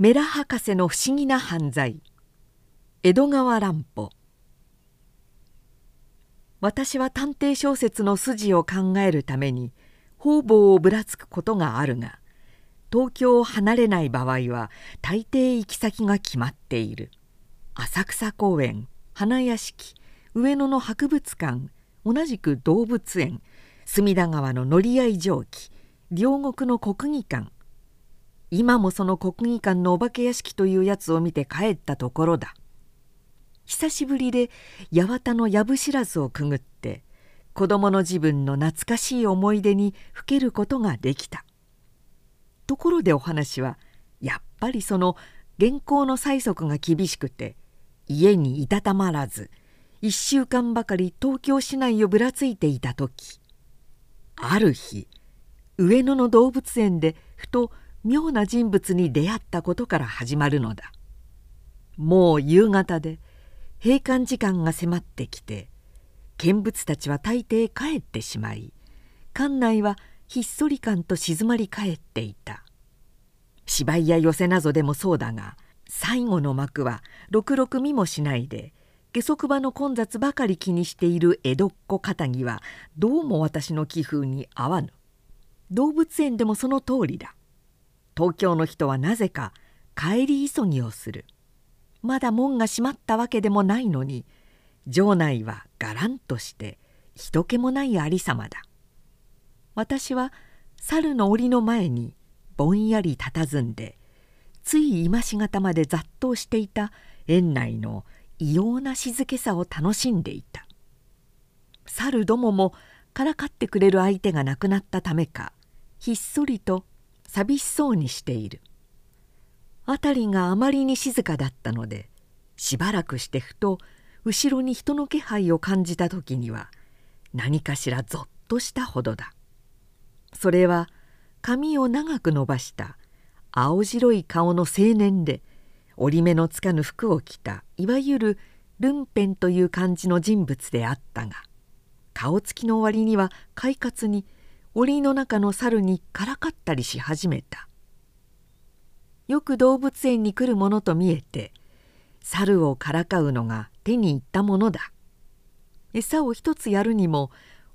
メラ博士の不思議な犯罪。江戸川乱歩。私は探偵小説の筋を考えるために方々をぶらつくことがあるが東京を離れない場合は大抵行き先が決まっている。浅草公園花屋敷上野の博物館同じく動物園隅田川の乗合蒸気両国の国技館今もその国技館のお化け屋敷というやつを見て帰ったところだ。久しぶりで八幡の藪知らずをくぐって子供の自分の懐かしい思い出にふけることができた。ところでお話はやっぱりその原稿の催促が厳しくて家にいたたまらず1週間ばかり東京市内をぶらついていた時ある日上野の動物園でふと妙な人物に出会ったことから始まるのだ。もう夕方で閉館時間が迫ってきて見物たちは大抵帰ってしまい館内はひっそり感と静まり返っていた。芝居や寄せなどでもそうだが最後の幕はろくろく見もしないで下足場の混雑ばかり気にしている江戸っ子片木はどうも私の気風に合わぬ。動物園でもその通りだ。東京の人はなぜか帰り急ぎをする。まだ門が閉まったわけでもないのに城内はがらんとして人気もないありさまだ。私は猿の檻の前にぼんやり佇んでつい今しがたまで雑踏していた園内の異様な静けさを楽しんでいた。猿どももからかってくれる相手がなくなったためかひっそりと寂しそうにしている。辺りがあまりに静かだったのでしばらくしてふと後ろに人の気配を感じた時には何かしらぞっとしたほどだ。それは髪を長く伸ばした青白い顔の青年で折り目のつかぬ服を着たいわゆるルンペンという感じの人物であったが顔つきの割には快活に檻の中の猿にからかったりし始めた。よく動物園に来るものと見えて猿をからかうのが手に入ったものだ。餌を一つやるにも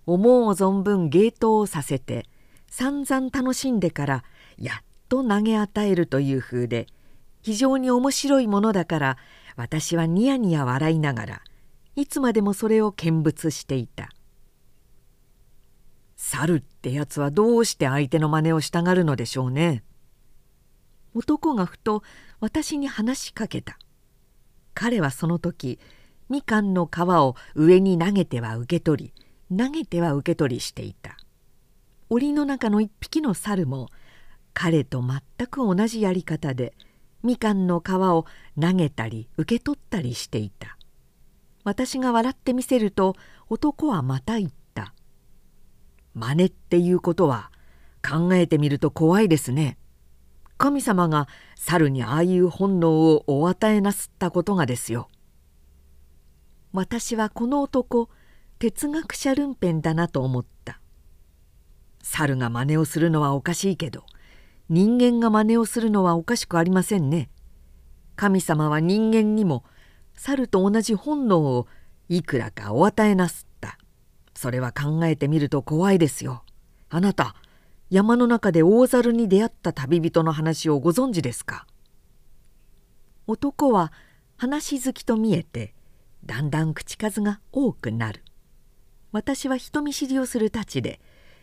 思う存分芸当をさせて散々楽しんでからやっと投げ与えるという風で非常に面白いものだから私はニヤニヤ笑いながらいつまでもそれを見物していた。猿ってやつはどうして相手の真似をしたがるのでしょうね。男がふと私に話しかけた。彼はその時みかんの皮を上に投げては受け取り投げては受け取りしていた。檻の中の一匹の猿も彼と全く同じやり方でみかんの皮を投げたり受け取ったりしていた。私が笑ってみせると男はまた言った「真似っていうことは考えてみると怖いですね。神様が猿にああいう本能をお与えなすったことがですよ。私はこの男哲学者ルンペンだなと思った猿が真似をするのはおかしいけど人間が真似をするのはおかしくありませんね神様は人間にも猿と同じ本能をいくらかお与えなすったそれは考えてみると怖いですよ。あなた山の中で大猿に出会った旅人の話をご存知ですか？男は話好きと見えてだんだん口数が多くなる。私は人見知りをするたちで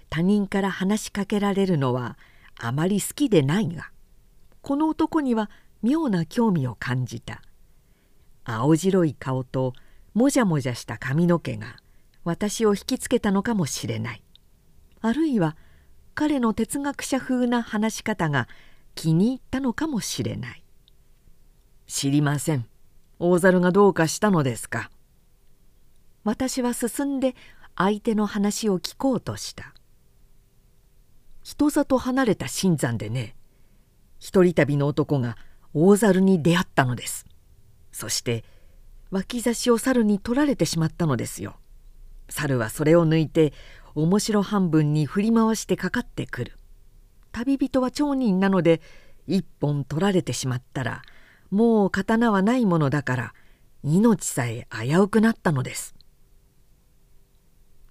他人から話しかけられるのはあまり好きでないがこの男には妙な興味を感じた。青白い顔ともじゃもじゃした髪の毛が私を引きつけたのかもしれない。あるいは彼の哲学者風な話し方が気に入ったのかもしれない。知りません。大猿がどうかしたのですか？私は進んで相手の話を聞こうとした。人里離れた新山でね一人旅の男が大猿に出会ったのです。そして脇差しを猿に取られてしまったのですよ。猿はそれを抜いて面白半分に振り回してかかってくる。旅人は町人なので一本取られてしまったらもう刀はないものだから命さえ危うくなったのです。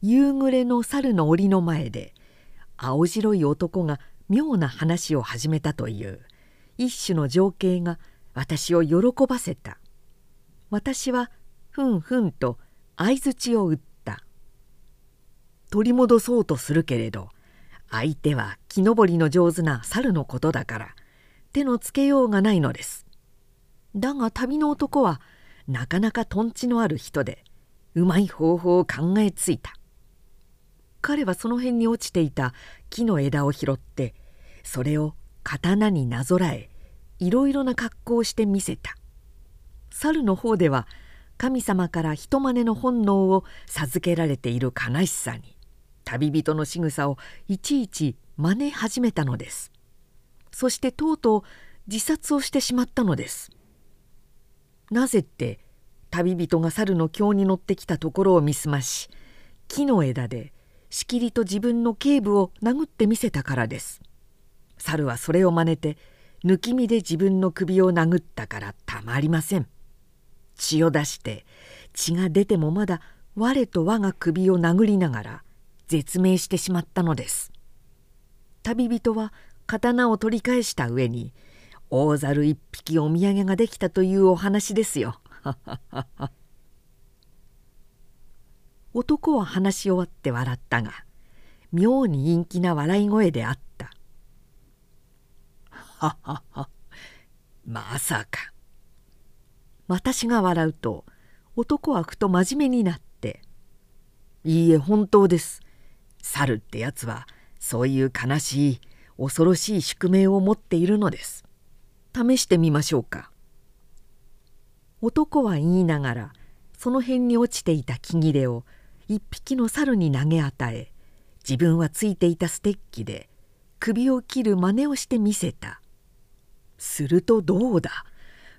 夕暮れの猿の檻の前で青白い男が妙な話を始めたという一種の情景が私を喜ばせた。私はふんふんと相づちを打った。取り戻そうとするけれど相手は木登りの上手な猿のことだから手のつけようがないのです。だが旅の男はなかなかとんちのある人でうまい方法を考えついた。彼はその辺に落ちていた木の枝を拾ってそれを刀になぞらえいろいろな格好をして見せた。猿の方では神様から人真似の本能を授けられている悲しさに旅人の仕草をいちいち真似始めたのです。そしてとうとう自殺をしてしまったのです。なぜって旅人が猿の京に乗ってきたところを見すまし木の枝でしきりと自分の頸部を殴ってみせたからです。猿はそれを真似て抜き身で自分の首を殴ったからたまりません。血を出して血が出てもまだ我と我が首を殴りながら絶命してしまったのです。旅人は刀を取り返した上に大猿一匹お土産ができたというお話ですよ。男は話し終わって笑ったが妙に陰気な笑い声であった「はははまさか」私が笑うと男はふと真面目になって「いいえ本当です。猿ってやつはそういう悲しい恐ろしい宿命を持っているのです試してみましょうか」男は言いながらその辺に落ちていた木切れを一匹の猿に投げ与え自分はついていたステッキで首を切る真似をしてみせたするとどうだ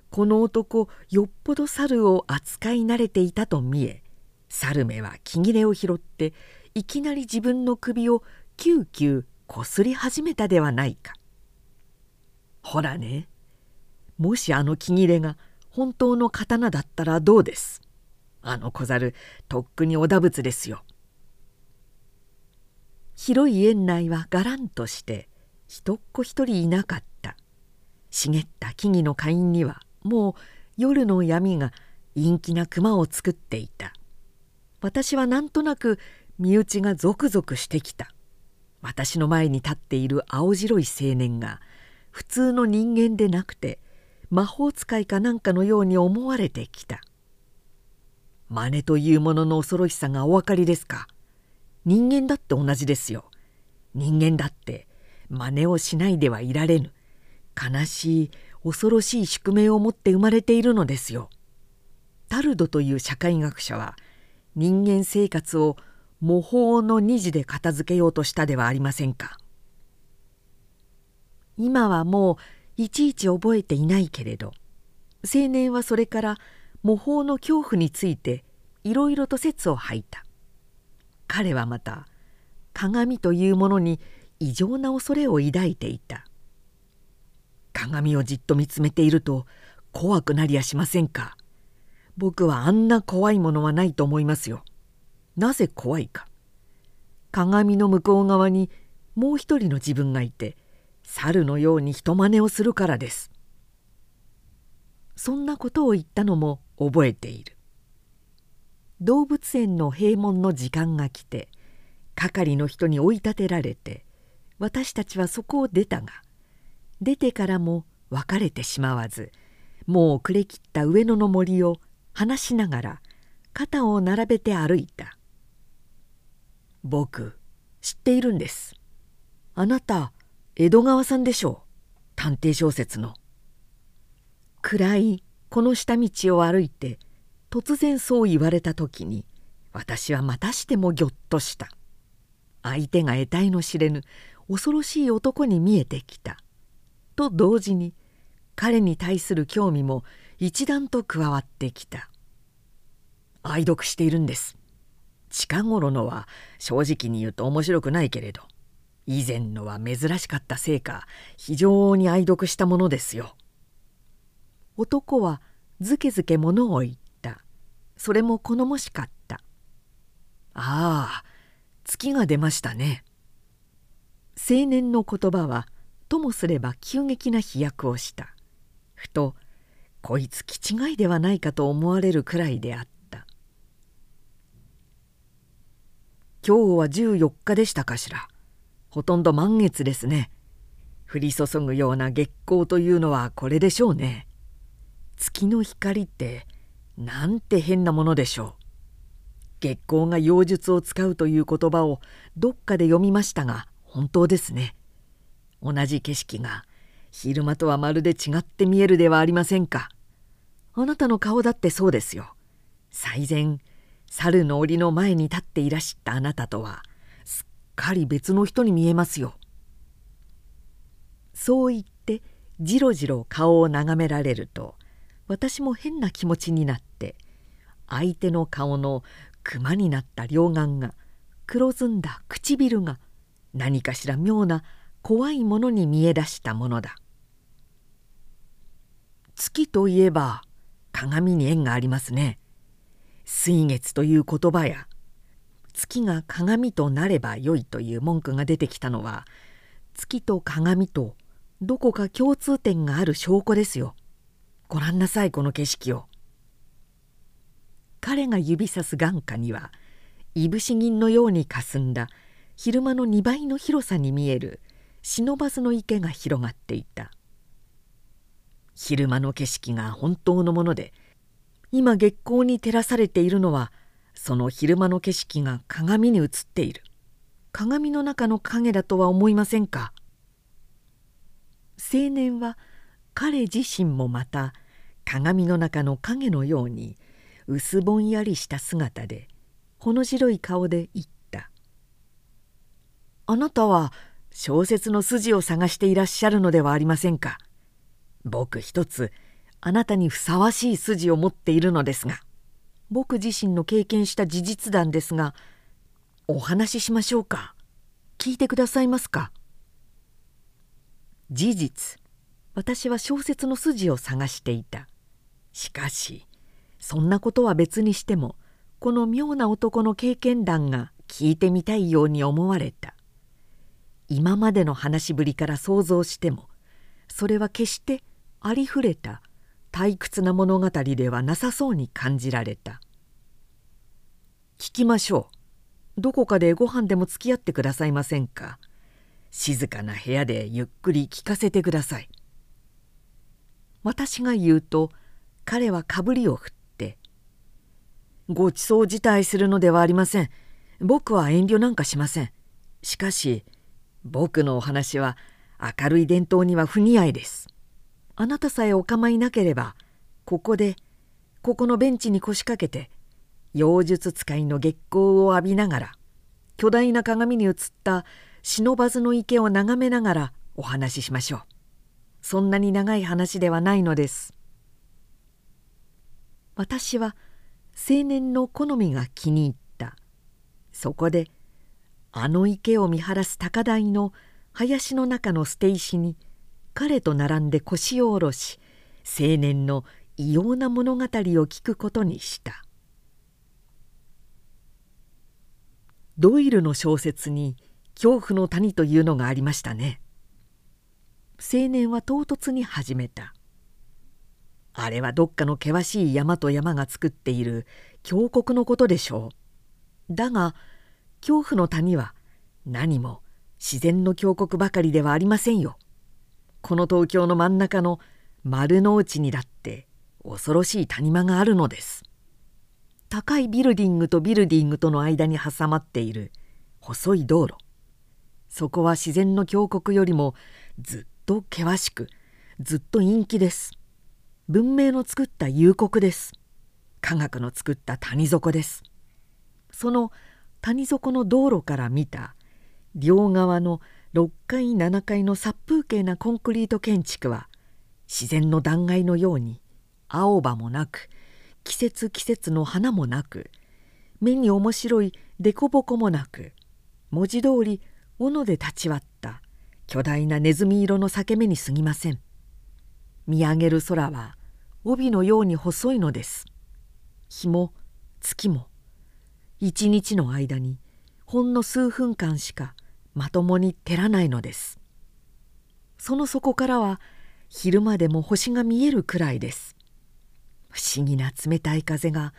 この男よっぽど猿を扱い慣れていたと見え猿めは木切れを拾っていきなり自分の首をキューキューこすり始めたではないか。ほらねもしあの木切れが本当の刀だったらどうです？あの小猿とっくにおだぶつですよ。広い園内はがらんとして人っ子一人いなかった茂った木々の花蔭にはもう夜の闇が陰気な熊を作っていた私はなんとなく身内がゾクゾクしてきた。私の前に立っている青白い青年が普通の人間でなくて魔法使いかなんかのように思われてきた。真似というものの恐ろしさがお分かりですか？人間だって同じですよ。人間だって真似をしないではいられぬ。悲しい恐ろしい宿命を持って生まれているのですよ。タルドという社会学者は人間生活を模倣の二次で片付けようとしたではありませんか。今はもういちいち覚えていないけれど青年はそれから模倣の恐怖についていろいろと説を吐いた。彼はまた鏡というものに異常な恐れを抱いていた。鏡をじっと見つめていると怖くなりやしませんか。僕はあんな怖いものはないと思いますよ。なぜ怖いか。鏡の向こう側にもう一人の自分がいて猿のように人真似をするからです。そんなことを言ったのも覚えている。動物園の閉門の時間が来て係の人に追い立てられて私たちはそこを出たが出てからも別れてしまわずもう暮れきった上野の森を話しながら肩を並べて歩いた。僕知っているんです。あなた江戸川さんでしょう。探偵小説の。暗いこの下道を歩いて突然そう言われた時に私はまたしてもぎょっとした。相手が得体の知れぬ恐ろしい男に見えてきた。と同時に彼に対する興味も一段と加わってきた。愛読しているんです。近頃のは正直に言うと面白くないけれど以前のは珍しかったせいか非常に愛読したものですよ。男はずけずけ物を言った。それも好もしかった。ああ月が出ましたね。青年の言葉はともすれば急激な飛躍をした。ふとこいつ気違いではないかと思われるくらいであった今日は14日でしたかしら。ほとんど満月ですね。降り注ぐような月光というのはこれでしょうね。月の光ってなんて変なものでしょう。月光が妖術を使うという言葉をどっかで読みましたが本当ですね。同じ景色が昼間とはまるで違って見えるではありませんか。あなたの顔だってそうですよ。最前猿の檻の前に立っていらしたあなたとはすっかり別の人に見えますよ。そう言ってじろじろ顔を眺められると私も変な気持ちになって相手の顔の熊になった両眼が黒ずんだ唇が何かしら妙な怖いものに見え出したものだ。月といえば鏡に縁がありますね。水月という言葉や月が鏡となればよいという文句が出てきたのは月と鏡とどこか共通点がある証拠ですよ。ご覧なさいこの景色を彼が指さす眼下にはいぶし銀のようにかすんだ昼間の2倍の広さに見える忍ばずの池が広がっていた昼間の景色が本当のもので今月光に照らされているのはその昼間の景色が鏡に映っている。鏡の中の影だとは思いませんか？青年は彼自身もまた鏡の中の影のように薄ぼんやりした姿でほの白い顔で言った「あなたは小説の筋を探していらっしゃるのではありませんか？僕一つあなたにふさわしい筋を持っているのですが僕自身の経験した事実談ですがお話ししましょうか。聞いてくださいますか。事実。私は小説の筋を探していた。しかしそんなことは別にしてもこの妙な男の経験談が聞いてみたいように思われた。今までの話しぶりから想像してもそれは決してありふれた退屈な物語ではなさそうに感じられた。聞きましょう。どこかでご飯でも付き合ってくださいませんか？静かな部屋でゆっくり聞かせてください。私が言うと彼はかぶりを振って「ごちそう辞退するのではありません。僕は遠慮なんかしません。しかし僕のお話は明るい伝統には不似合いです。あなたさえお構いなければここでここのベンチに腰掛けて妖術使いの月光を浴びながら巨大な鏡に映った忍ばずの池を眺めながらお話ししましょう。そんなに長い話ではないのです。私は青年の好みが気に入った。そこであの池を見晴らす高台の林の中の捨て石に彼と並んで腰を下ろし青年の異様な物語を聞くことにした。ドイルの小説に「恐怖の谷」というのがありましたね。青年は唐突に始めた。あれはどっかの険しい山と山が作っている峡谷のことでしょう。だが恐怖の谷は何も自然の峡谷ばかりではありませんよ。この東京の真ん中の丸の内にだって恐ろしい谷間があるのです。高いビルディングとビルディングとの間に挟まっている細い道路。そこは自然の峡谷よりもずっと険しくずっと陰気です。文明の作った幽谷です。科学の作った谷底です。その谷底の道路から見た両側の6階7階の殺風景なコンクリート建築は自然の断崖のように青葉もなく季節季節の花もなく目に面白い凸凹もなく文字通り斧で立ち割った巨大なネズミ色の裂け目に過ぎません。見上げる空は帯のように細いのです。日も月も一日の間にほんの数分間しかまともに照らないのです。その底からは昼間でも星が見えるくらいです。不思議な冷たい風が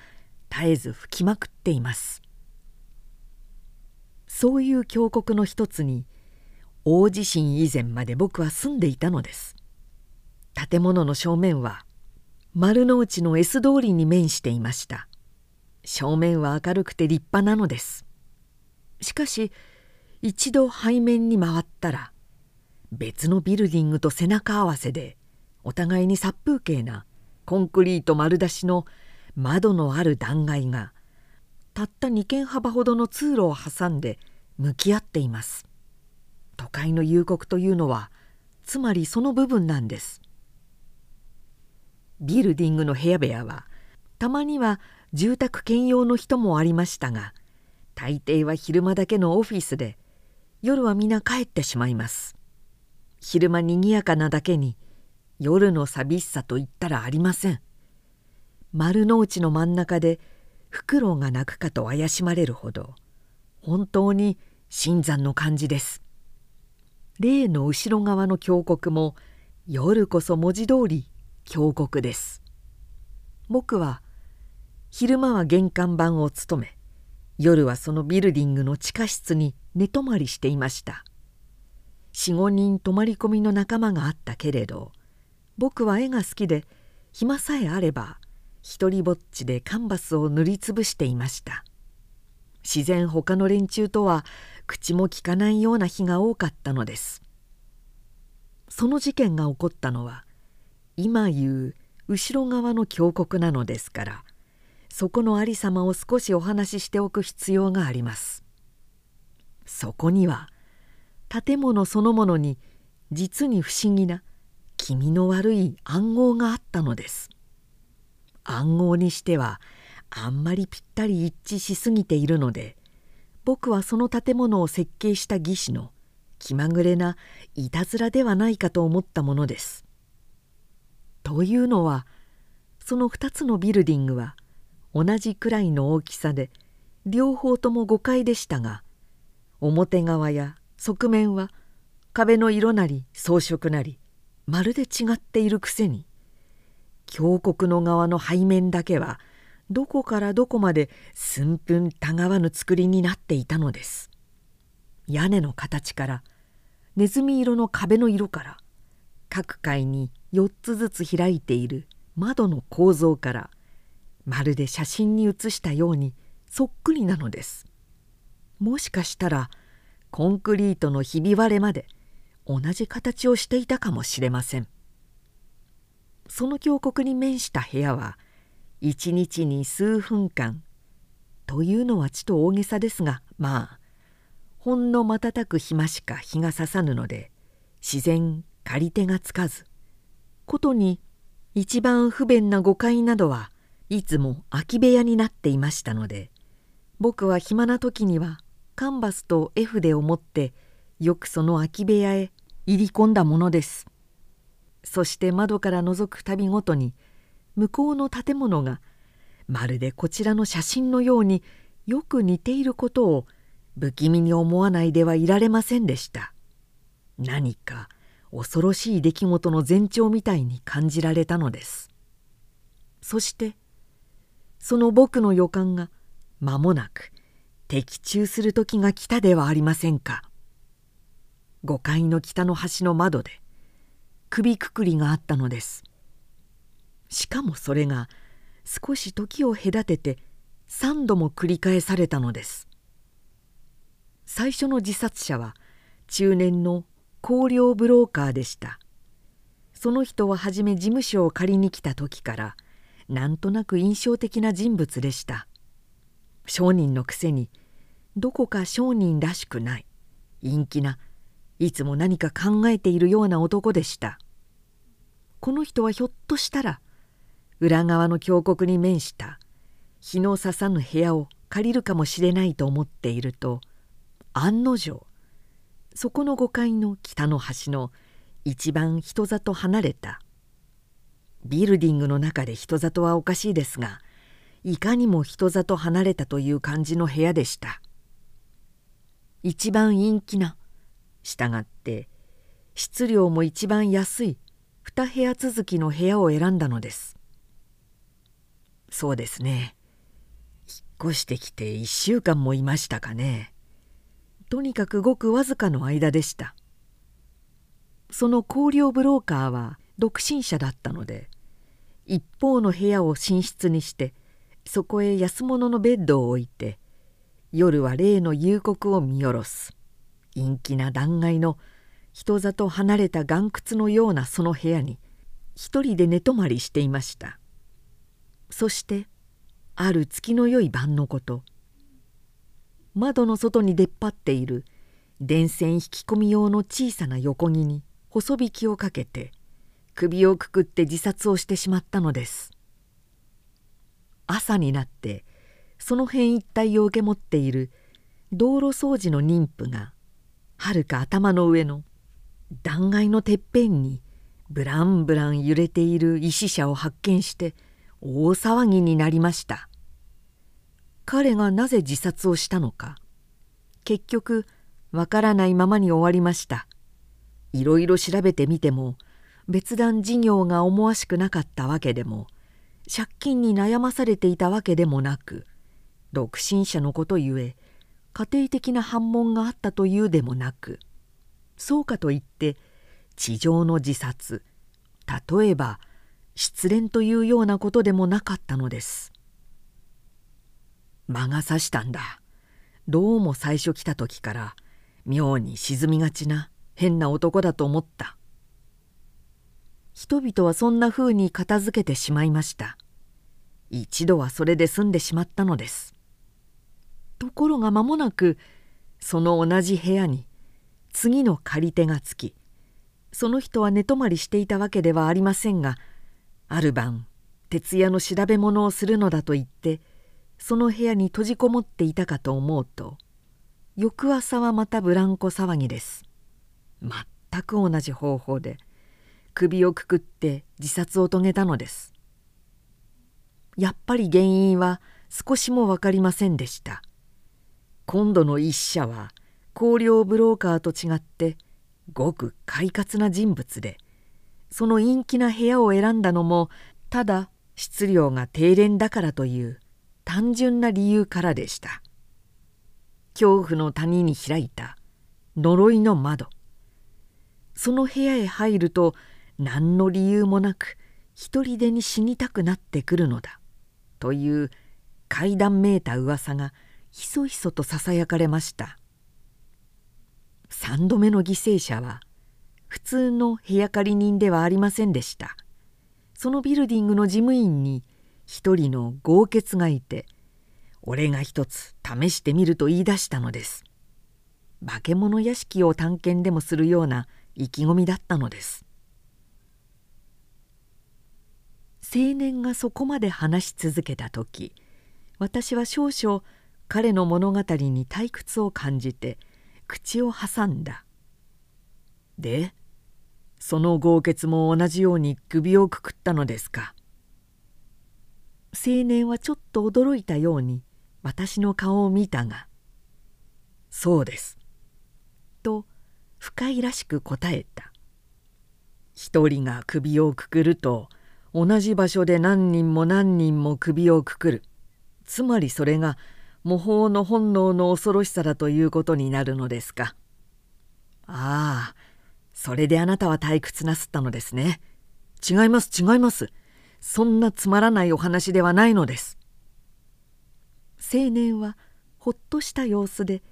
絶えず吹きまくっています。そういう峡谷の一つに大地震以前まで僕は住んでいたのです。建物の正面は丸の内の S 通りに面していました。正面は明るくて立派なのです。しかし一度背面に回ったら別のビルディングと背中合わせでお互いに殺風景なコンクリート丸出しの窓のある断崖がたった2軒幅ほどの通路を挟んで向き合っています。都会の幽谷というのはつまりその部分なんです。ビルディングの部屋部屋はたまには住宅兼用の人もありましたが大抵は昼間だけのオフィスで夜は皆帰ってしまいます。昼間にぎやかなだけに夜の寂しさと言ったらありません。丸の内の真ん中でフクロウが鳴くかと怪しまれるほど本当に新山の感じです。例の後ろ側の峡谷も夜こそ文字通り峡谷です。僕は昼間は玄関番を務め夜はそのビルディングの地下室に寝泊まりしていました。45人泊まり込みの仲間があったけれど僕は絵が好きで暇さえあれば一りぼっちでカンバスを塗りつぶしていました。自然他の連中とは口もきかないような日が多かったのです。その事件が起こったのは今言う後ろ側の峡谷なのですからそこのありさまを少しお話ししておく必要がありますそこには建物そのものに実に不思議な気味の悪い暗号があったのです暗号にしてはあんまりぴったり一致しすぎているので僕はその建物を設計した技師の気まぐれないたずらではないかと思ったものです。というのはその2つのビルディングは同じくらいの大きさで両方とも5階でしたが表側や側面は壁の色なり装飾なりまるで違っているくせに峡谷の側の背面だけはどこからどこまで寸分たがわぬ造りになっていたのです。屋根の形からネズミ色の壁の色から各階に4つずつ開いている窓の構造からまるで写真に写したようにそっくりなのです。もしかしたらコンクリートのひび割れまで同じ形をしていたかもしれません。その峡谷に面した部屋は一日に数分間というのはちと大げさですがまあほんの瞬く暇しか日がささぬので自然借り手がつかずことに一番不便な5階などはいつも空き部屋になっていましたので僕は暇な時にはカンバスと絵筆を持ってよくその空き部屋へ入り込んだものです。そして窓から覗くたびごとに向こうの建物がまるでこちらの写真のようによく似ていることを不気味に思わないではいられませんでした。何か恐ろしい出来事の前兆みたいに感じられたのです。そしてその僕の予感が間もなく的中する時が来たではありませんか。5階の北の端の窓で首くくりがあったのです。しかもそれが少し時を隔てて3度も繰り返されたのです。最初の自殺者は中年の香料ブローカーでした。その人は初め事務所を借りに来た時からなんとなく印象的な人物でした。商人のくせにどこか商人らしくない。陰気ないつも何か考えているような男でした。この人はひょっとしたら裏側の峡谷に面した日のささぬ部屋を借りるかもしれないと思っていると案の定そこの5階の北の端の一番人里離れたビルディングの中で人里はおかしいですがいかにも人里離れたという感じの部屋でした。一番陰気なしたがって質量も一番安い2部屋続きの部屋を選んだのです。そうですね。引っ越してきて1週間もいましたかね。とにかくごくわずかの間でした。その香料ブローカーは独身者だったので一方の部屋を寝室にしてそこへ安物のベッドを置いて夜は例の夕刻を見下ろす。陰気な断崖の人里離れた岩窟のようなその部屋に一人で寝泊まりしていました。そしてある月の良い晩のこと窓の外に出っ張っている電線引き込み用の小さな横木に細引きをかけて首をくくって自殺をしてしまったのです。朝になってその辺一帯を受け持っている道路掃除の妊婦がはるか頭の上の断崖のてっぺんにブランブラン揺れている石車を発見して大騒ぎになりました。彼がなぜ自殺をしたのか結局わからないままに終わりました。いろいろ調べてみても別段事業が思わしくなかったわけでも借金に悩まされていたわけでもなく独身者のことゆえ家庭的な反問があったというでもなくそうかといって地上の自殺例えば失恋というようなことでもなかったのです。魔が差したんだ。どうも最初来た時から妙に沈みがちな変な男だと思った。人々はそんなふうに片付けてしまいました。一度はそれで済んでしまったのです。ところが間もなくその同じ部屋に次の借り手がつきその人は寝泊まりしていたわけではありませんがある晩徹夜の調べ物をするのだと言ってその部屋に閉じこもっていたかと思うと翌朝はまたブランコ騒ぎです。全く同じ方法で首をくくって自殺を遂げたのです。やっぱり原因は少しも分かりませんでした。今度の一社は香料ブローカーと違ってごく快活な人物でその陰気な部屋を選んだのもただ質量が低廉だからという単純な理由からでした。恐怖の谷に開いた呪いの窓。その部屋へ入ると何の理由もなく一人でに死にたくなってくるのだという怪談めいた噂がひそひそとささやかれました。3度目の犠牲者は普通の部屋借り人ではありませんでした。そのビルディングの事務員に一人の豪傑がいて俺が一つ試してみると言い出したのです。化け物屋敷を探検でもするような意気込みだったのです。青年がそこまで話し続けた時私は少々彼の物語に退屈を感じて口を挟んだ。でその豪傑も同じように首をくくったのですか？青年はちょっと驚いたように私の顔を見たが「そうです」と深いらしく答えた。一人が首をくくると同じ場所で何人も何人も首をくくる。つまりそれが模倣の本能の恐ろしさだということになるのですか。ああそれであなたは退屈なすったのですね。違います違います。そんなつまらないお話ではないのです。青年はほっとした様子で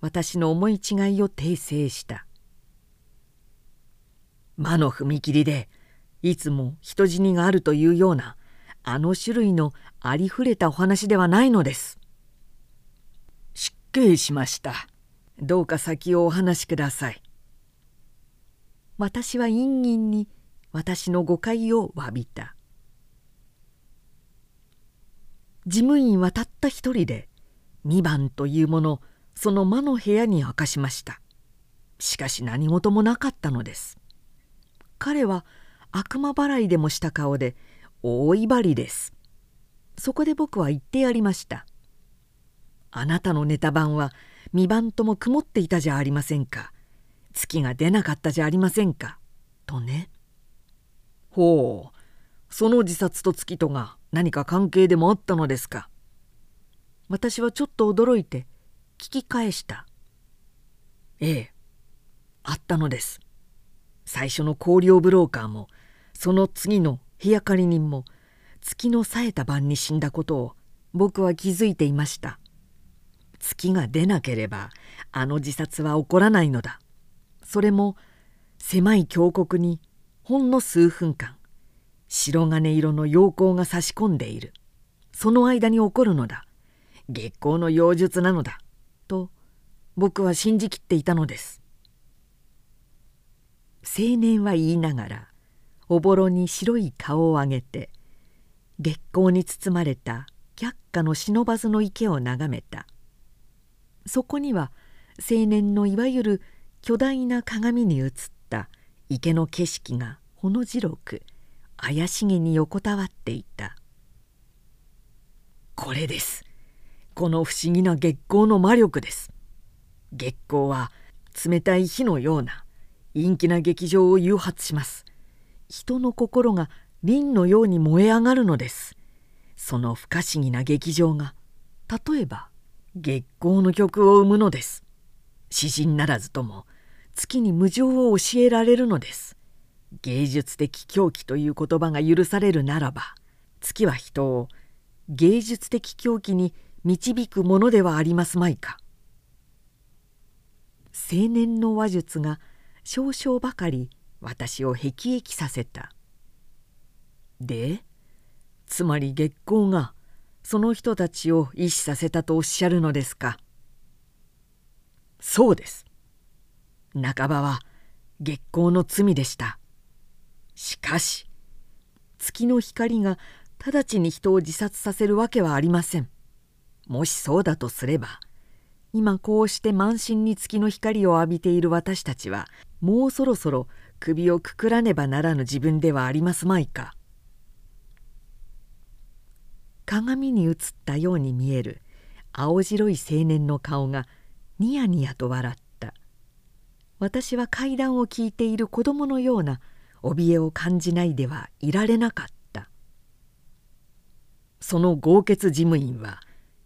私の思い違いを訂正した。魔の踏切でいつも人死にがあるというようなあの種類のありふれたお話ではないのです。失敬しました。どうか先をお話しください。私は陰陰に私の誤解を詫びた。事務員はたった一人で2番というものその魔の部屋に明かしました。しかし何事もなかったのです彼は悪魔払いでもした顔で大威張りです。そこで僕は言ってやりました。あなたのネタ版は2番とも曇っていたじゃありませんか。月が出なかったじゃありませんか。とね。ほう。その自殺と月とが何か関係でもあったのですか。私はちょっと驚いて聞き返した。ええ。あったのです。最初の香料ブローカーもその次の部屋借り人も月の冴えた晩に死んだことを僕は気づいていました。月が出なければあの自殺は起こらないのだ。それも狭い峡谷にほんの数分間白金色の陽光が差し込んでいる。その間に起こるのだ。月光の妖術なのだ。と僕は信じきっていたのです。青年は言いながらおぼろに白い顔を上げて月光に包まれた却下の不忍の池を眺めた。そこには青年のいわゆる巨大な鏡に映った池の景色がほの白く怪しげに横たわっていた。これです。この不思議な月光の魔力です。月光は冷たい火のような陰気な劇場を誘発します。人の心が輪のように燃え上がるのです。その不可思議な劇場が例えば月光の曲を生むのです。詩人ならずとも月に無常を教えられるのです。芸術的狂気という言葉が許されるならば月は人を芸術的狂気に導くものではありますまいか。青年の話術が少々ばかり私を辟易させた。でつまり月光がその人たちを意志させたとおっしゃるのですか。そうです。半ばは月光の罪でした。しかし月の光が直ちに人を自殺させるわけはありません。もしそうだとすれば今こうして満身に月の光を浴びている私たちはもうそろそろ首をくくらねばならぬ自分ではありますまいか。鏡に映ったように見える青白い青年の顔がニヤニヤと笑った。私は階段を聞いている子供のような怯えを感じないではいられなかった。その豪傑事務員は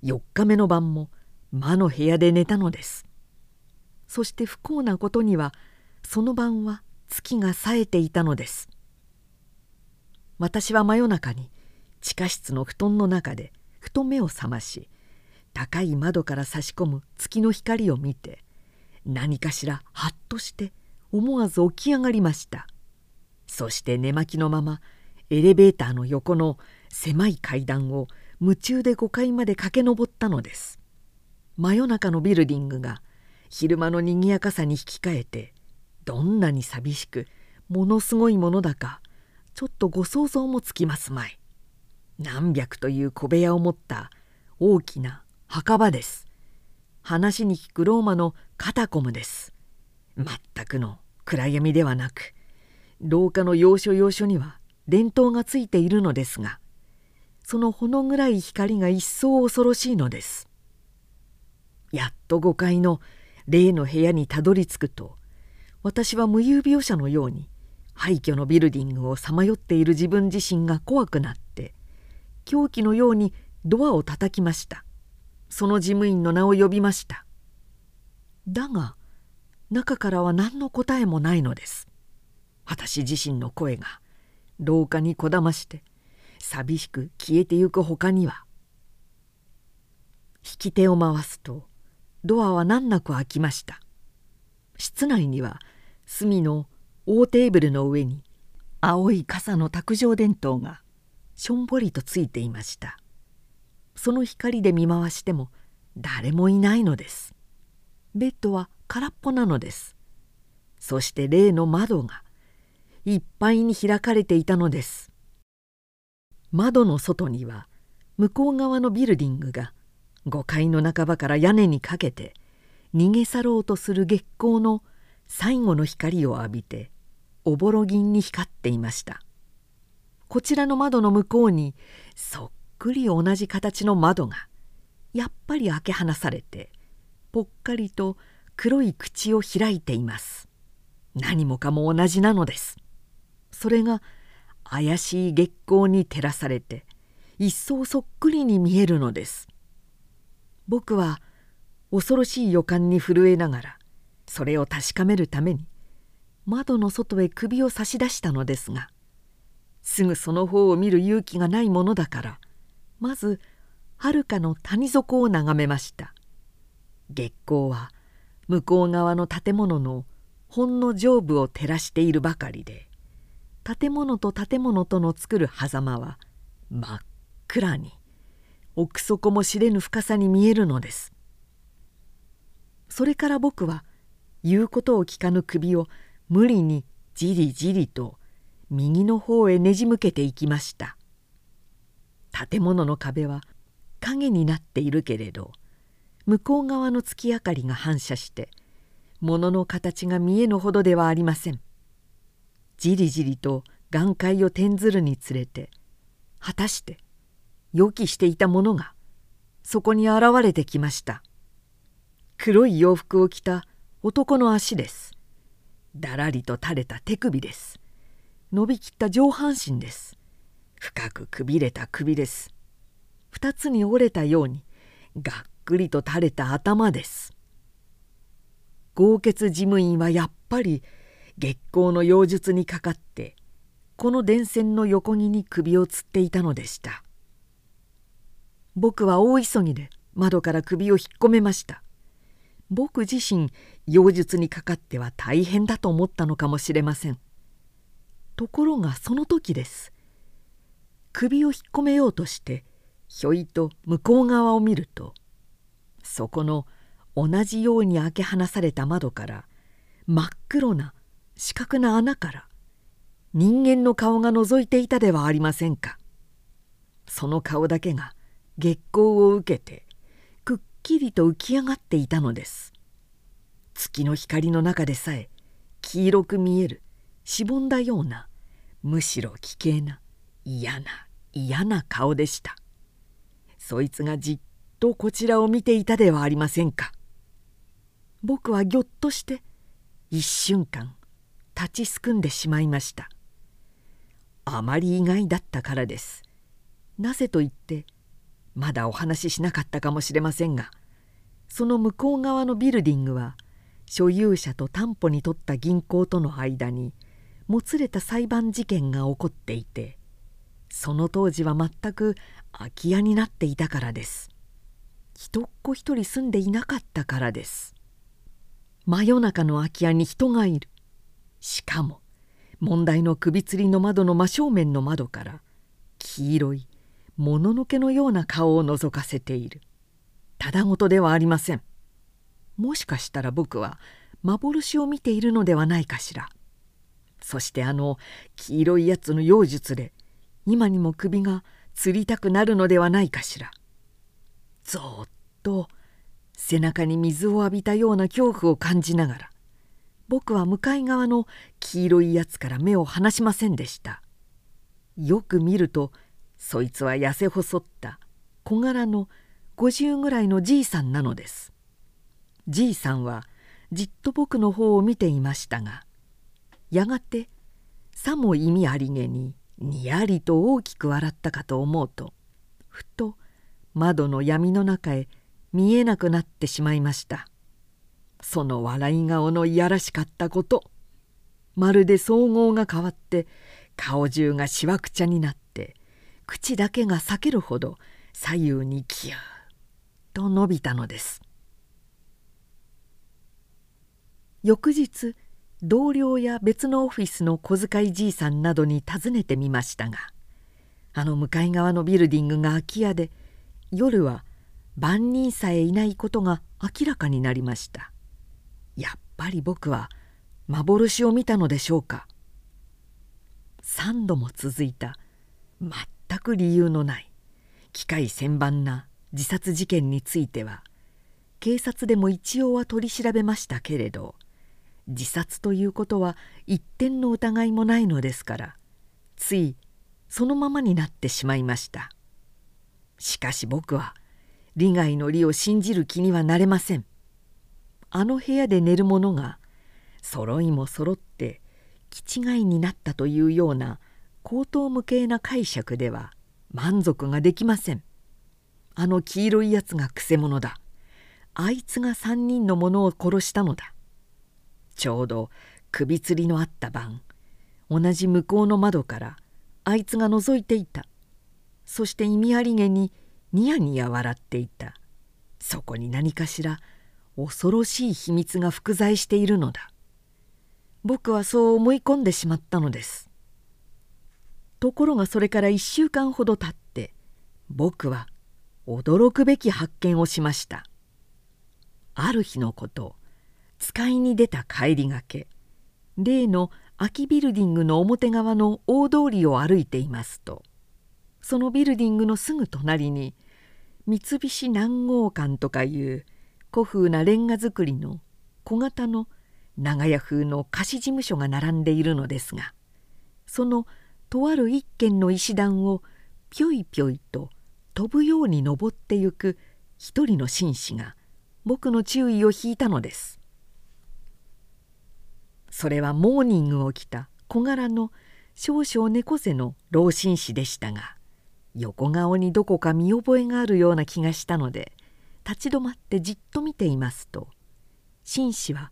4日目の晩も魔の部屋で寝たのです。そして不幸なことにはその晩は月が冴えていたのです。私は真夜中に地下室の布団の中でふと目を覚まし高い窓から差し込む月の光を見て何かしらハッとして思わず起き上がりました。そして寝巻きのままエレベーターの横の狭い階段を夢中で5階まで駆け上ったのです。真夜中のビルディングが昼間のにぎやかさに引き換えてどんなに寂しくものすごいものだかちょっとご想像もつきますまい。何百という小部屋を持った大きな墓場です。話に聞くローマのカタコムです。全くの暗闇ではなく廊下の要所要所には電灯がついているのですがそのほの暗い光が一層恐ろしいのです。やっと5階の例の部屋にたどり着くと私は無遊病者のように廃墟のビルディングをさまよっている自分自身が怖くなって狂気のようにドアを叩きました。その事務員の名を呼びました。だが中からは何の答えもないのです。私自身の声が廊下にこだまして寂しく消えてゆくほかには。引き手を回すとドアは難なく開きました。室内には隅の大テーブルの上に青い傘の卓上電灯がしょんぼりとついていました。その光で見回しても誰もいないのです。ベッドは空っぽなのです。そして例の窓がいっぱいに開かれていたのです。窓の外には向こう側のビルディングが5階の半ばから屋根にかけて逃げ去ろうとする月光の最後の光を浴びておぼろ銀に光っていました。こちらの窓の向こうにそっくり同じ形の窓がやっぱり開け放されてぽっかりと黒い口を開いています。何もかも同じなのです。それが怪しい月光に照らされて一層そっくりに見えるのです。僕は恐ろしい予感に震えながらそれを確かめるために窓の外へ首を差し出したのですがすぐその方を見る勇気がないものだからまずはるかの谷底を眺めました。月光は向こう側の建物のほんの上部を照らしているばかりで建物と建物との作る狭間は真っ暗に奥底も知れぬ深さに見えるのです。それから僕は言うことを聞かぬ首を無理にじりじりと右の方へねじ向けていきました。建物の壁は影になっているけれど向こう側の月明かりが反射して物の形が見えぬほどではありません。じりじりと眼界を転ずるにつれて果たして予期していたものがそこに現れてきました。黒い洋服を着た男の足です。だらりと垂れた手首です。伸びきった上半身です。深くくびれた首です。二つに折れたようにがっくりと垂れた頭です。豪傑事務員はやっぱり月光の妖術にかかってこの電線の横木に首をつっていたのでした。僕は大急ぎで窓から首を引っ込めました。僕自身妖術にかかっては大変だと思ったのかもしれません。ところがその時です。首を引っ込めようとしてひょいと向こう側を見るとそこの同じように開け放された窓から真っ黒な四角な穴から人間の顔が覗いていたではありませんか。その顔だけが月光を受けてくっきりと浮き上がっていたのです。月の光の中でさえ黄色く見えるしぼんだようなむしろ危険な嫌な嫌な顔でした。そいつがじっとこちらを見ていたではありませんか。僕はぎょっとして一瞬間立ちすくんでしまいました。あまり意外だったからです。なぜと言ってまだお話ししなかったかもしれませんがその向こう側のビルディングは所有者と担保に取った銀行との間にもつれた裁判事件が起こっていてその当時は全く空き家になっていたからです。人っ子一人住んでいなかったからです。真夜中の空き家に人がいる。しかも問題の首吊りの窓の真正面の窓から黄色いもののけのような顔を覗かせている。ただごとではありません。もしかしたら僕は幻を見ているのではないかしら。そしてあの黄色いやつの妖術で今にも首がつりたくなるのではないかしら。ぞっと背中に水を浴びたような恐怖を感じながら僕は向かい側の黄色いやつから目を離しませんでした。よく見るとそいつは痩せ細った小柄の50ぐらいのじいさんなのです。じいさんはじっと僕の方を見ていましたがやがてさも意味ありげににやりと大きく笑ったかと思うとふと窓の闇の中へ見えなくなってしまいました。その笑い顔のいやらしかったことまるで総合が変わって顔中がしわくちゃになって口だけが裂けるほど左右にキューと伸びたのです。翌日同僚や別のオフィスの小遣いじいさんなどに尋ねてみましたがあの向かい側のビルディングが空き家で夜は万人さえいないことが明らかになりました。やっぱり僕は幻を見たのでしょうか。3度も続いた全く理由のない機械千番な自殺事件については警察でも一応は取り調べましたけれど自殺ということは一点の疑いもないのですからついそのままになってしまいました。しかし僕は利害の利を信じる気にはなれません。あの部屋で寝る者が揃いも揃って気違いになったというような高等無形な解釈では満足ができません。あの黄色いやつがくせ者だ。あいつが3人の者を殺したのだ。ちょうど首吊りのあった晩同じ向こうの窓からあいつが覗いていた。そして意味ありげにニヤニヤ笑っていた。そこに何かしら恐ろしい秘密が複在しているのだ。僕はそう思い込んでしまったのです。ところがそれから1週間ほど経って僕は驚くべき発見をしました。ある日のこと使いに出た帰りがけ例の空きビルディングの表側の大通りを歩いていますとそのビルディングのすぐ隣に三菱南郷館とかいう古風なレンガ造りの小型の長屋風の貸し事務所が並んでいるのですがそのとある一軒の石段をぴょいぴょいと飛ぶように登ってゆく一人の紳士が僕の注意を引いたのです。それはモーニングを着た小柄の少々猫背の老紳士でしたが横顔にどこか見覚えがあるような気がしたので立ち止まってじっと見ていますと紳士は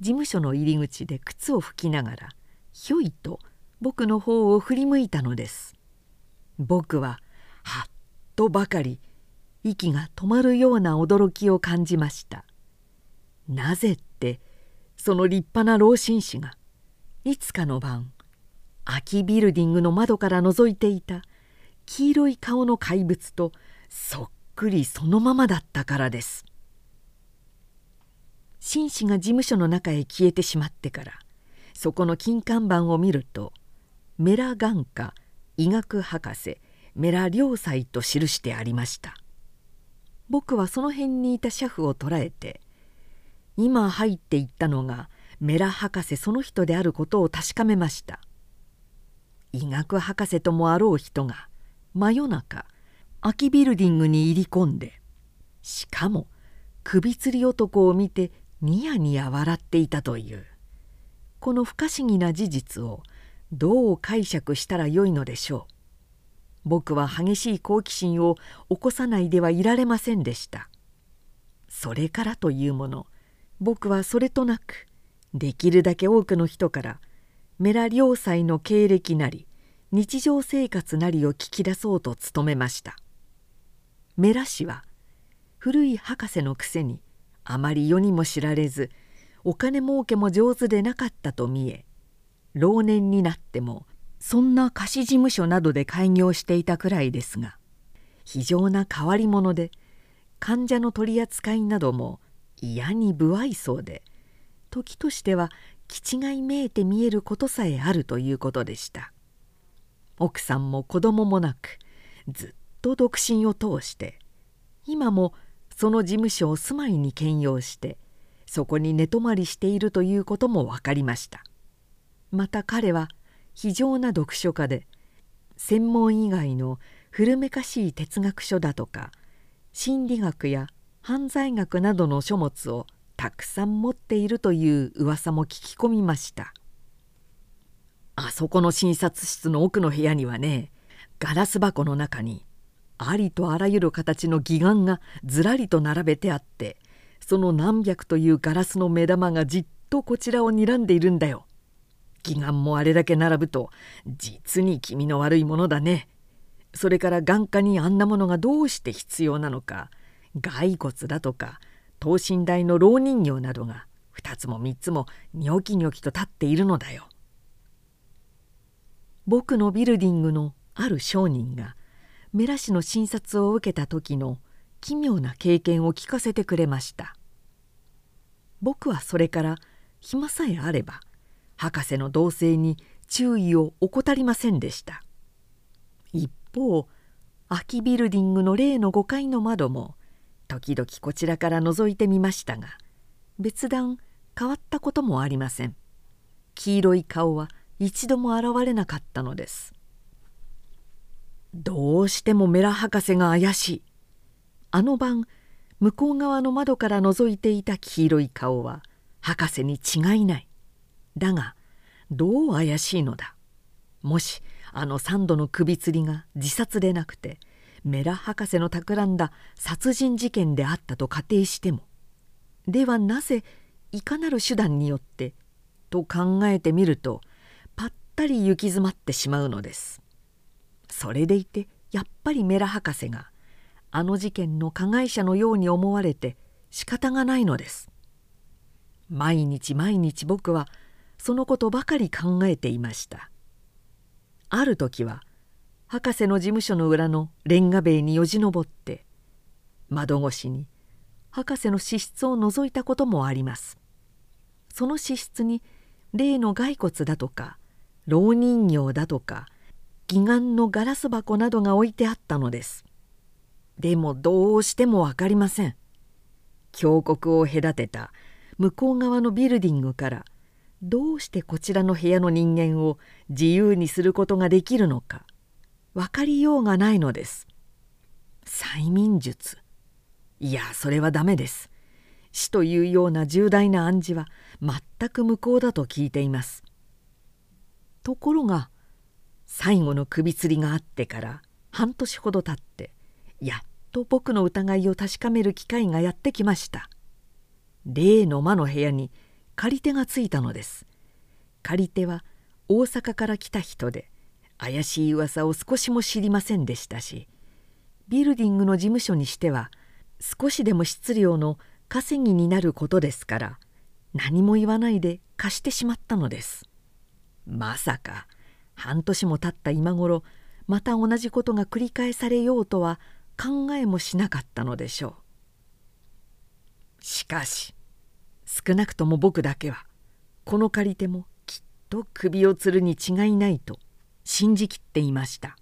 事務所の入り口で靴を拭きながらひょいと僕の方を振り向いたのです。僕ははっとばかり息が止まるような驚きを感じました。なぜってその立派な老紳士がいつかの晩空きビルディングの窓から覗いていた黄色い顔の怪物とそっくりそのままだったからです。紳士が事務所の中へ消えてしまってからそこの金看板を見ると「メラ眼科医学博士メラ良斎」と記してありました。僕はその辺にいた車夫を捕らえて今入っていったのがメラ博士その人であることを確かめました。医学博士ともあろう人が真夜中空きビルディングに入り込んでしかも首吊り男を見てニヤニヤ笑っていたという。この不可思議な事実をどう解釈したらよいのでしょう。僕は激しい好奇心を起こさないではいられませんでした。それからというもの僕はそれとなくできるだけ多くの人からメラ良妻の経歴なり日常生活なりを聞き出そうと努めました。メラ氏は古い博士のくせにあまり世にも知られずお金儲けも上手でなかったと見え老年になってもそんな貸し事務所などで開業していたくらいですが非常な変わり者で患者の取り扱いなども嫌に不愛想で時としては気違いめいて見えることさえあるということでした。奥さんも子供もなくずっと独身を通して今もその事務所を住まいに兼用してそこに寝泊まりしているということも分かりました。また彼は非常な読書家で専門以外の古めかしい哲学書だとか心理学や犯罪学などの書物をたくさん持っているという噂も聞き込みましたあそこの診察室の奥の部屋にはねガラス箱の中にありとあらゆる形の義眼がずらりと並べてあってその何百というガラスの目玉がじっとこちらを睨んでいるんだよ。義眼もあれだけ並ぶと実に気味の悪いものだね。それから眼科にあんなものがどうして必要なのか骸骨だとか等身大の老人形などが2つも3つもニョキニョキと立っているのだよ。僕のビルディングのある商人がメラ氏の診察を受けた時の奇妙な経験を聞かせてくれました僕はそれから暇さえあれば博士の同棲に注意を怠りませんでした一方空きビルディングの例の5階の窓も時々こちらから覗いてみましたが別段変わったこともありません。黄色い顔は一度も現れなかったのです。どうしてもメラ博士が怪しい。あの晩向こう側の窓から覗いていた黄色い顔は博士に違いない。だがどう怪しいのだ。もしあの三度の首吊りが自殺でなくてメラ博士の企んだ殺人事件であったと仮定してもではなぜいかなる手段によってと考えてみるとぱったり行き詰まってしまうのです。それでいてやっぱりメラ博士があの事件の加害者のように思われて仕方がないのです。毎日毎日僕はそのことばかり考えていました。ある時は博士の事務所の裏のレンガ塀によじ登って窓越しに博士の資質を覗いたこともあります。その資質に例の骸骨だとか老人形だとか義眼のガラス箱などが置いてあったのです。でもどうしても分かりません。峡谷を隔てた向こう側のビルディングからどうしてこちらの部屋の人間を自由にすることができるのか。分かりようがないのです。催眠術。いやそれはダメです。死というような重大な暗示は全く無効だと聞いています。ところが最後の首吊りがあってから半年ほど経ってやっと僕の疑いを確かめる機会がやってきました。例の間の部屋に借り手がついたのです。借り手は大阪から来た人で怪しい噂を少しも知りませんでしたしビルディングの事務所にしては少しでも質量の稼ぎになることですから何も言わないで貸してしまったのです。まさか半年も経った今頃また同じことが繰り返されようとは考えもしなかったのでしょう。しかし少なくとも僕だけはこの借り手もきっと首を吊るに違いないと信じきっていました。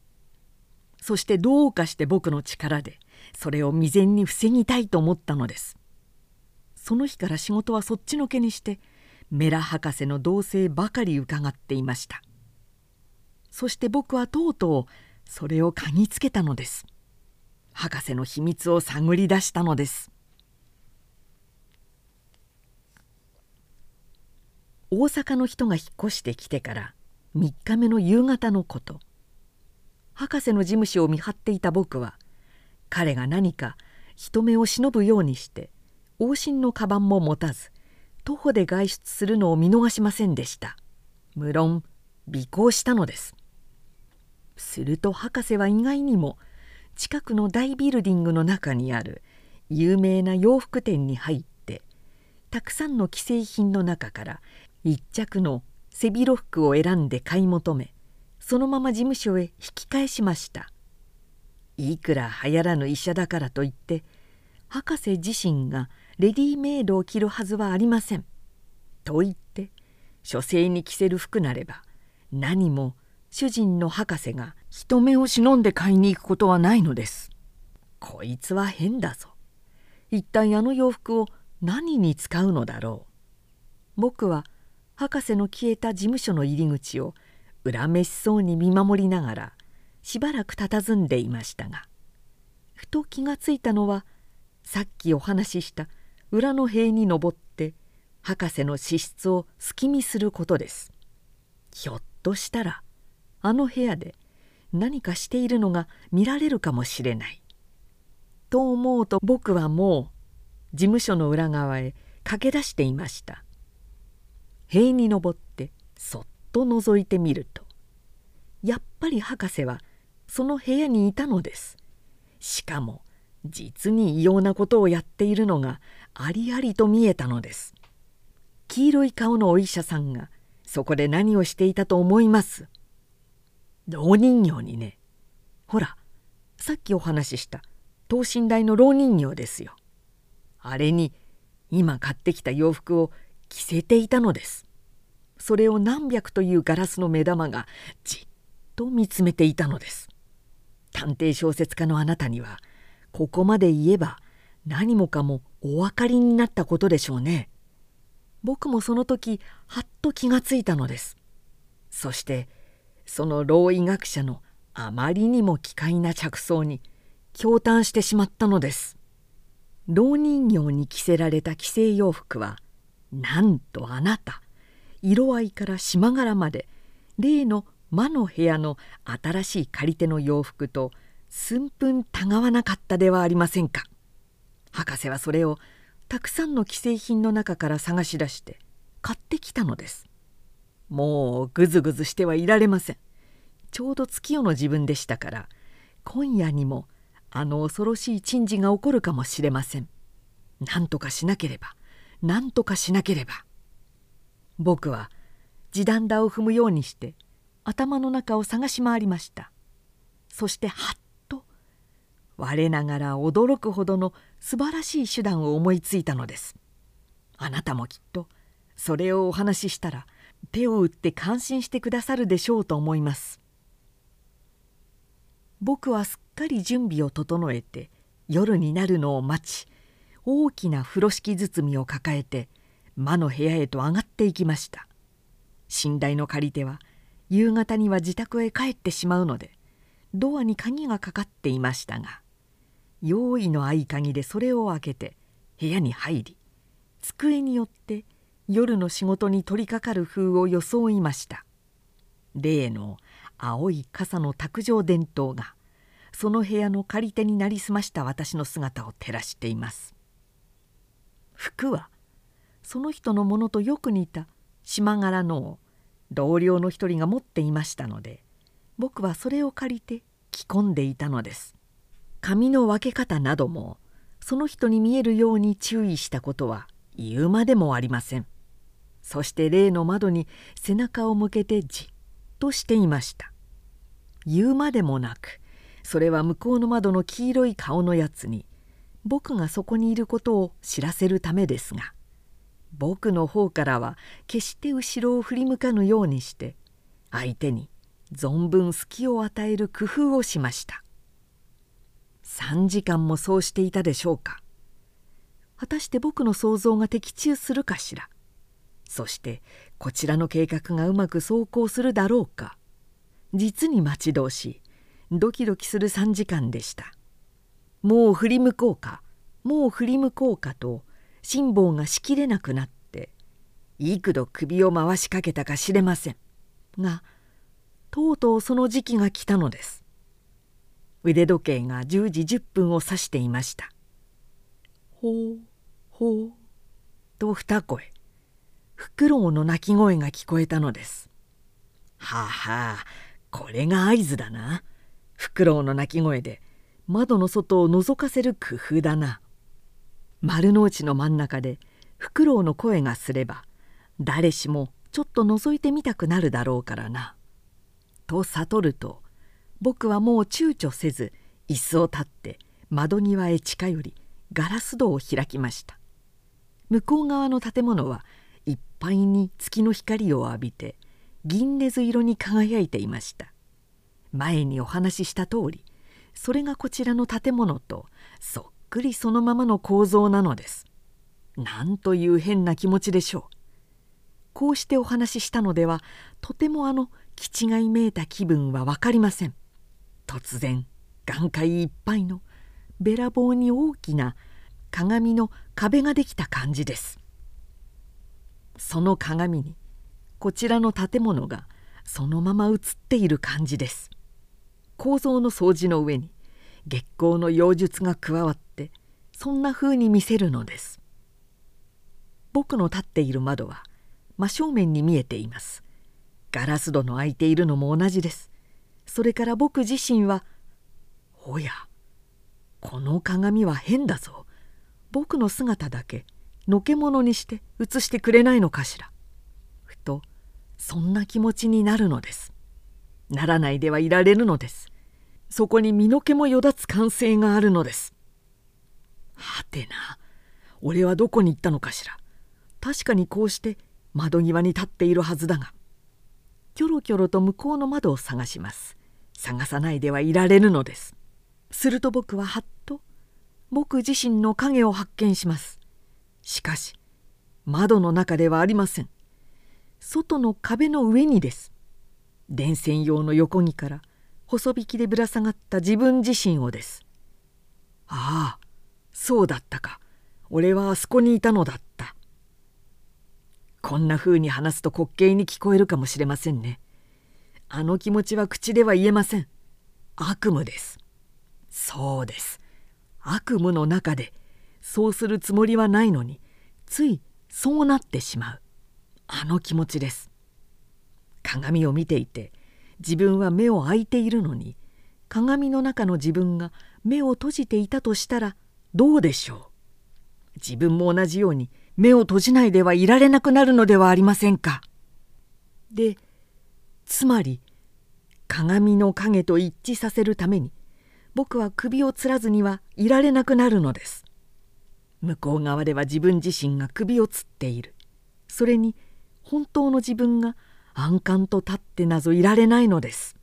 そしてどうかして僕の力でそれを未然に防ぎたいと思ったのです。その日から仕事はそっちのけにしてメラ博士の動静ばかり伺っていました。そして僕はとうとうそれを嗅ぎつけたのです。博士の秘密を探り出したのです。大阪の人が引っ越してきてから3日目の夕方のこと。博士の事務所を見張っていた僕は彼が何か人目を忍ぶようにして往診のカバンも持たず徒歩で外出するのを見逃しませんでした。無論尾行したのです。すると博士は意外にも近くの大ビルディングの中にある有名な洋服店に入ってたくさんの既製品の中から一着の背広服を選んで買い求めそのまま事務所へ引き返しましたいくら流行らぬ医者だからといって博士自身がレディーメイドを着るはずはありません。と言って書生に着せる服なれば何も主人の博士が人目を忍んで買いに行くことはないのです。こいつは変だぞ。一体あの洋服を何に使うのだろう。僕は博士の消えた事務所の入り口を恨めしそうに見守りながらしばらく佇んでいましたがふと気がついたのはさっきお話しした裏の塀に登って博士の資質を隙見することです。ひょっとしたらあの部屋で何かしているのが見られるかもしれない。と思うと僕はもう事務所の裏側へ駆け出していました。塀に登ってそっと覗いてみるとやっぱり博士はその部屋にいたのです。しかも実に異様なことをやっているのがありありと見えたのです。黄色い顔のお医者さんがそこで何をしていたと思います。老人形にね。ほらさっきお話しした等身大の老人形ですよ。あれに今買ってきた洋服を着せていたのです。それを何百というガラスの目玉がじっと見つめていたのです。探偵小説家のあなたにはここまで言えば何もかもお分かりになったことでしょうね。僕もその時はっと気がついたのです。そしてその老医学者のあまりにも奇怪な着想に驚嘆してしまったのです。老人形に着せられた既製洋服はなんとあなた色合いから島柄まで例の魔の部屋の新しい借り手の洋服と寸分たがわなかったではありませんか。博士はそれをたくさんの既製品の中から探し出して買ってきたのです。もうぐずぐずしてはいられません。ちょうど月夜の自分でしたから今夜にもあの恐ろしい珍事が起こるかもしれません。何とかしなければ。何とかしなければ。僕は地団打を踏むようにして頭の中を探し回りました。そしてはっと我ながら驚くほどの素晴らしい手段を思いついたのです。あなたもきっとそれをお話ししたら手を打って感心してくださるでしょうと思います。僕はすっかり準備を整えて夜になるのを待ち大きな風呂敷包みを抱えて魔の部屋へと上がっていきました。寝台の借り手は夕方には自宅へ帰ってしまうのでドアに鍵がかかっていましたが用意の合鍵でそれを開けて部屋に入り机によって夜の仕事に取り掛かる風を装いました。例の青い傘の卓上電灯がその部屋の借り手になりすました私の姿を照らしています。服はその人のものとよく似た島柄のを同僚の一人が持っていましたので僕はそれを借りて着込んでいたのです。髪の分け方などもその人に見えるように注意したことは言うまでもありません。そして例の窓に背中を向けてじっとしていました。言うまでもなくそれは向こうの窓の黄色い顔のやつに僕がそこにいることを知らせるためですが僕の方からは決して後ろを振り向かぬようにして相手に存分隙を与える工夫をしました。3時間もそうしていたでしょうか。果たして僕の想像が的中するかしら。そしてこちらの計画がうまく走行するだろうか。実に待ち遠しい。ドキドキする3時間でした。もう振り向こうか。もう振り向こうかと辛抱がしきれなくなって幾度首を回しかけたかしれません。がとうとうその時期が来たのです。腕時計が10時10分を指していました。ほうほう。と二声フクロウの鳴き声が聞こえたのです。はあはあこれが合図だな。フクロウの鳴き声で窓の外を覗かせる工夫だな。丸の内の真ん中でフクロウの声がすれば誰しもちょっと覗いてみたくなるだろうからな。と悟ると僕はもう躊躇せず椅子を立って窓際へ近寄りガラス戸を開きました。向こう側の建物はいっぱいに月の光を浴びて銀ネズ色に輝いていました。前にお話しした通りそれがこちらの建物とそっくりそのままの構造なのです。なんという変な気持ちでしょう。こうしてお話ししたのではとてもあの気違いめいた気分は分かりません。突然眼界いっぱいのべらぼうに大きな鏡の壁ができた感じです。その鏡にこちらの建物がそのまま映っている感じです。構造の掃除の上に月光の妖術が加わってそんな風に見せるのです。僕の立っている窓は真正面に見えています。ガラス戸の開いているのも同じです。それから僕自身は「おやこの鏡は変だぞ。僕の姿だけのけ者にして映してくれないのかしら」ふとそんな気持ちになるのです。ならないではいられるのです。そこに身の毛もよだつ感性があるのです。はてな。俺はどこに行ったのかしら。確かにこうして窓際に立っているはずだが。キョロキョロと向こうの窓を探します。探さないではいられるのです。すると僕ははっと僕自身の影を発見します。しかし窓の中ではありません。外の壁の上にです。電線用の横木から細引きでぶら下がった自分自身をです。ああそうだったか。俺はあそこにいたのだった。こんな風に話すと滑稽に聞こえるかもしれませんね。あの気持ちは口では言えません。悪夢です。そうです。悪夢の中でそうするつもりはないのについそうなってしまう。あの気持ちです。鏡を見ていて自分は目を開いているのに鏡の中の自分が目を閉じていたとしたらどうでしょう？自分も同じように目を閉じないではいられなくなるのではありませんか？でつまり鏡の影と一致させるために僕は首をつらずにはいられなくなるのです。向こう側では自分自身が首をつっている。それに本当の自分が安閑と立ってなぞいられないのです。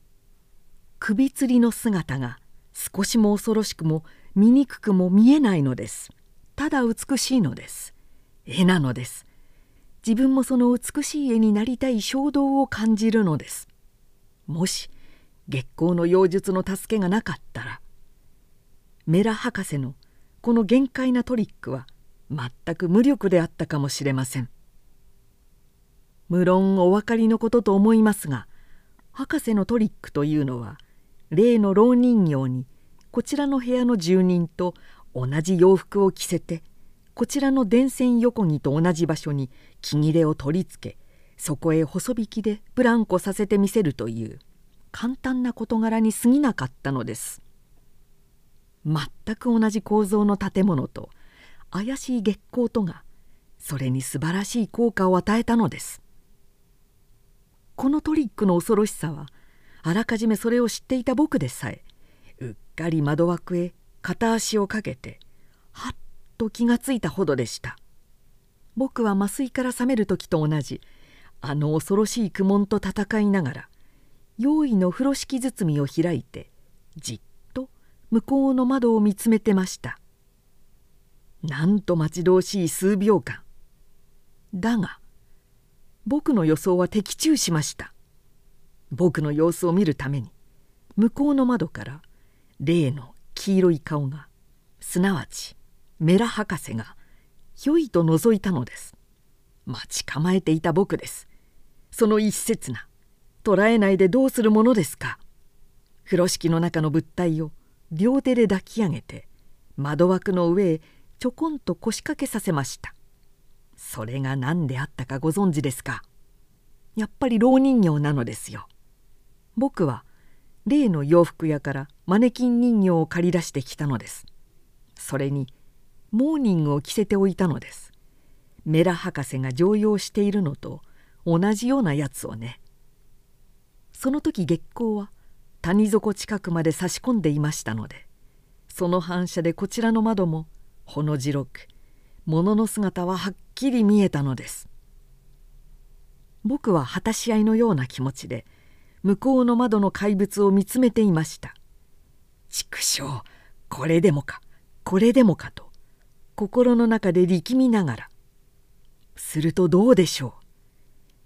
首吊りの姿が少しも恐ろしくも醜くも見えないのです。ただ美しいのです。絵なのです。自分もその美しい絵になりたい衝動を感じるのです。もし月光の妖術の助けがなかったら。メラ博士のこの限界なトリックは全く無力であったかもしれません。無論お分かりのことと思いますが博士のトリックというのは例の老人形にこちらの部屋の住人と同じ洋服を着せてこちらの電線横木と同じ場所に木切れを取り付けそこへ細引きでブランコさせてみせるという簡単な事柄に過ぎなかったのです。全く同じ構造の建物と怪しい月光とがそれに素晴らしい効果を与えたのです。このトリックの恐ろしさはあらかじめそれを知っていた僕でさえうっかり窓枠へ片足をかけてはっと気がついたほどでした。僕は麻酔から覚める時と同じあの恐ろしい苦悶と戦いながら用意の風呂敷包みを開いてじっと向こうの窓を見つめてました。なんと待ち遠しい数秒間。だが僕の予想は的中しました。僕の様子を見るために向こうの窓から例の黄色い顔がすなわちメラ博士がひょいと覗いたのです。待ち構えていた僕です。その一節な捉えないでどうするものですか。風呂敷の中の物体を両手で抱き上げて窓枠の上へちょこんと腰掛けさせました。それが何であったかご存知ですか？やっぱり老人形なのですよ。僕は例の洋服屋からマネキン人形を借り出してきたのです。それにモーニングを着せておいたのです。メラ博士が常用しているのと同じようなやつをね。その時月光は谷底近くまで差し込んでいましたのでその反射でこちらの窓もほの白く物の姿ははっきり見えたのです。僕は果たし合いのような気持ちで向こうの窓の怪物を見つめていました。畜生これでもかこれでもかと心の中で力みながら。するとどうでしょう。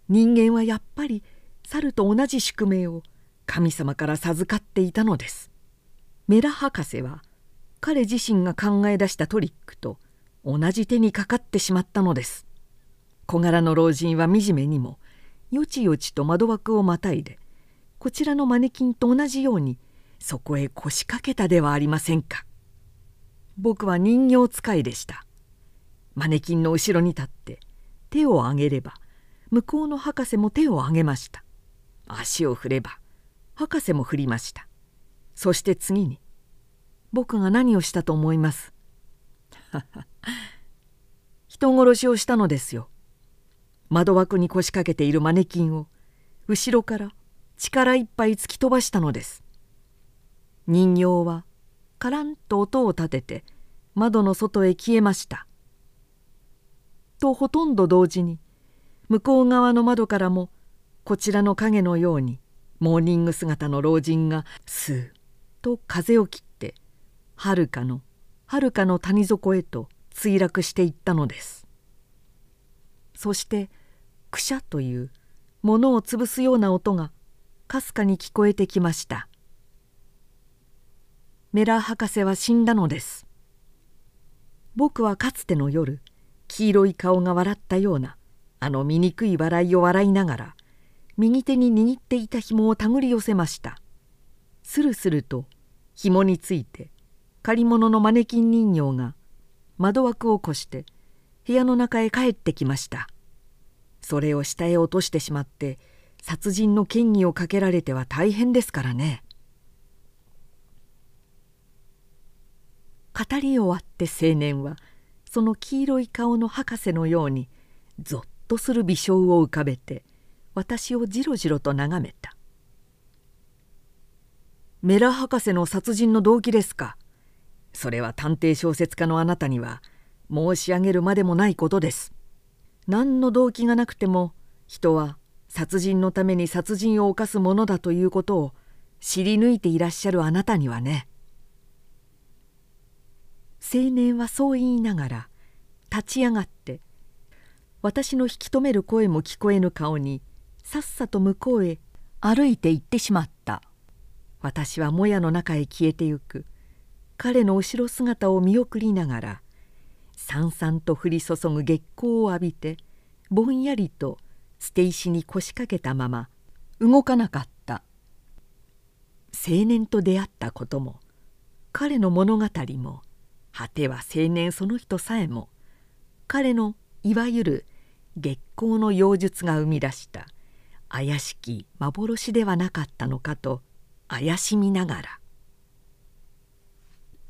人間はやっぱり猿と同じ宿命を神様から授かっていたのです。メラ博士は彼自身が考え出したトリックと同じ手にかかってしまったのです。小柄の老人は惨めにもよちよちと窓枠をまたいでこちらのマネキンと同じようにそこへ腰掛けたではありませんか。僕は人形使いでした。マネキンの後ろに立って手を上げれば向こうの博士も手を上げました。足を振れば博士も振りました。そして次に僕が何をしたと思います？人殺しをしたのですよ。窓枠に腰掛けているマネキンを後ろから力いっぱい突き飛ばしたのです。人形はカランと音を立てて窓の外へ消えました。とほとんど同時に向こう側の窓からもこちらの影のようにモーニング姿の老人がスーッと風を切ってはるかのはるかの谷底へと墜落していったのです。そしてくしゃという物を潰すような音がかすかに聞こえてきました。メラ博士は死んだのです。僕はかつての夜黄色い顔が笑ったようなあの醜い笑いを笑いながら右手に握っていた紐を手繰り寄せました。するすると紐について借り物のマネキン人形が窓枠を越して部屋の中へ帰ってきました。それを下へ落としてしまって殺人の嫌疑をかけられては大変ですからね。語り終わって青年はその黄色い顔の博士のようにぞっとする微笑を浮かべて私をじろじろと眺めた「メラ博士の殺人の動機ですか？それは探偵小説家のあなたには申し上げるまでもないことです。何の動機がなくても人は殺人のために殺人を犯すものだということを知り抜いていらっしゃるあなたにはね。青年はそう言いながら立ち上がって私の引き止める声も聞こえぬ顔にさっさと向こうへ歩いて行ってしまった。私はもやの中へ消えてゆく。彼の後ろ姿を見送りながらさんさんと降り注ぐ月光を浴びてぼんやりと捨て石に腰掛けたまま動かなかった。青年と出会ったことも彼の物語も果ては青年その人さえも彼のいわゆる月光の妖術が生み出した怪しき幻ではなかったのかと怪しみながら。